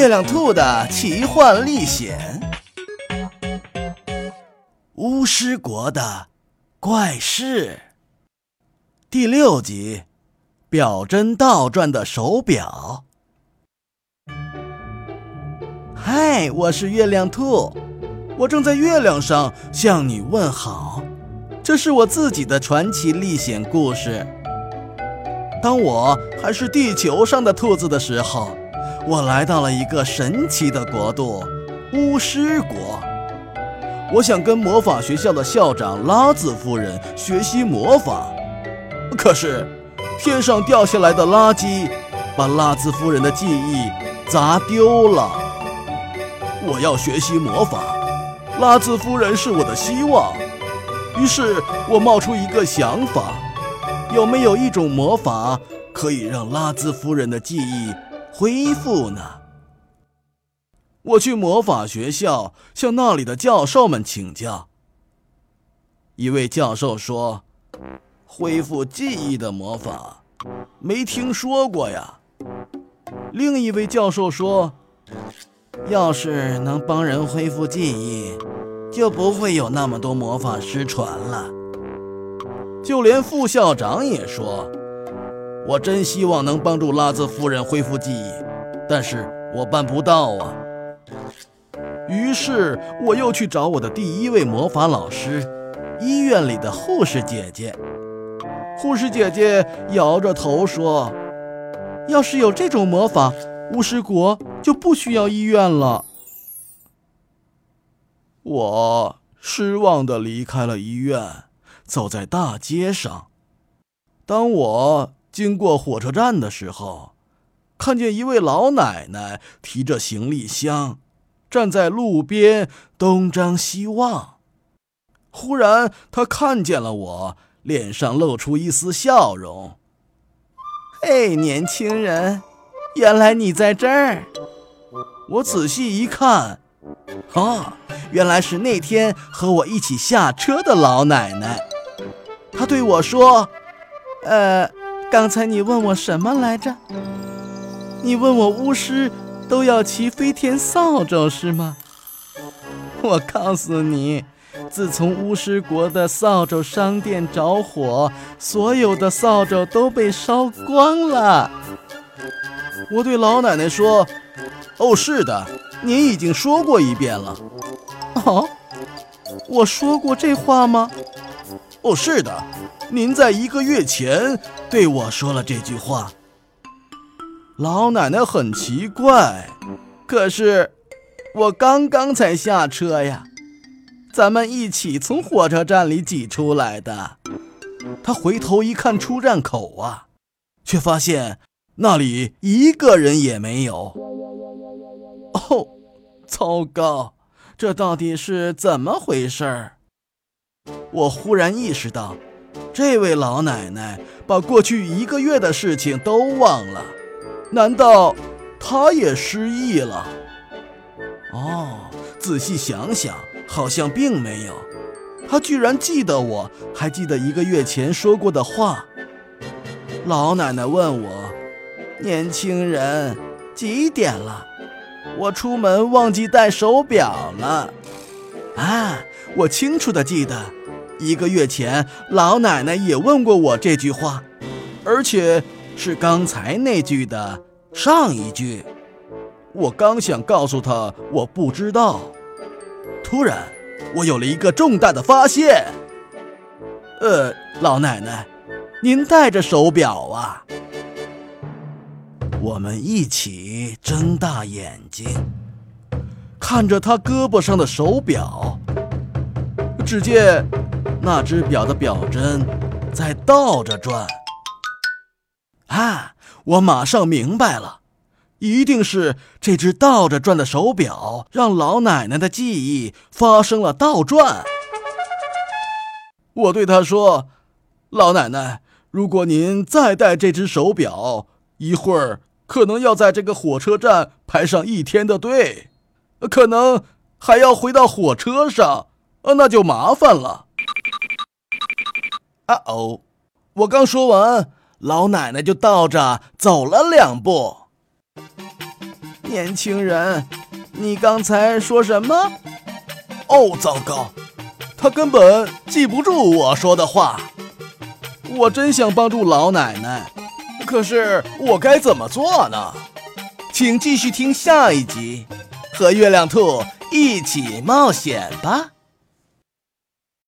月亮兔的奇幻历险，巫师国的怪事，第六集，表针倒转的手表。嗨，我是月亮兔，我正在月亮上向你问好。这是我自己的传奇历险故事。当我还是地球上的兔子的时候。我来到了一个神奇的国度——巫师国。我想跟魔法学校的校长拉兹夫人学习魔法，可是天上掉下来的垃圾把拉兹夫人的记忆砸丢了。我要学习魔法，拉兹夫人是我的希望。于是我冒出一个想法：有没有一种魔法可以让拉兹夫人的记忆？恢复呢？我去魔法学校向那里的教授们请教。一位教授说：“恢复记忆的魔法，没听说过呀。”另一位教授说：“要是能帮人恢复记忆，就不会有那么多魔法失传了。”就连副校长也说。我真希望能帮助拉兹夫人恢复记忆，但是我办不到啊。于是我又去找我的第一位魔法老师——医院里的护士姐姐。护士姐姐摇着头说：“要是有这种魔法，巫师国就不需要医院了。”我失望地离开了医院，走在大街上。当我……经过火车站的时候，看见一位老奶奶提着行李箱，站在路边东张西望。忽然，她看见了我，脸上露出一丝笑容。“嘿，年轻人，原来你在这儿！”我仔细一看，哦，原来是那天和我一起下车的老奶奶。她对我说：“呃。”刚才你问我什么来着？你问我巫师都要骑飞天扫帚是吗？我告诉你，自从巫师国的扫帚商店着火，所有的扫帚都被烧光了。我对老奶奶说：“哦，是的，您已经说过一遍了。”哦，我说过这话吗？哦，是的。您在一个月前对我说了这句话。老奶奶很奇怪，可是我刚刚才下车呀，咱们一起从火车站里挤出来的。她回头一看出站口啊，却发现那里一个人也没有。哦，糟糕，这到底是怎么回事儿？我忽然意识到。这位老奶奶把过去一个月的事情都忘了，难道她也失忆了？哦，仔细想想，好像并没有。她居然记得我，还记得一个月前说过的话。老奶奶问我：“年轻人，几点了？”我出门忘记带手表了。啊，我清楚的记得。一个月前，老奶奶也问过我这句话，而且是刚才那句的上一句。我刚想告诉她我不知道，突然我有了一个重大的发现。呃，老奶奶，您戴着手表啊？我们一起睁大眼睛，看着她胳膊上的手表，只见。那只表的表针在倒着转。啊！我马上明白了，一定是这只倒着转的手表让老奶奶的记忆发生了倒转。我对她说：“老奶奶，如果您再戴这只手表，一会儿可能要在这个火车站排上一天的队，可能还要回到火车上，那就麻烦了。”啊哦！我刚说完，老奶奶就倒着走了两步。年轻人，你刚才说什么？哦，糟糕，他根本记不住我说的话。我真想帮助老奶奶，可是我该怎么做呢？请继续听下一集，和月亮兔一起冒险吧。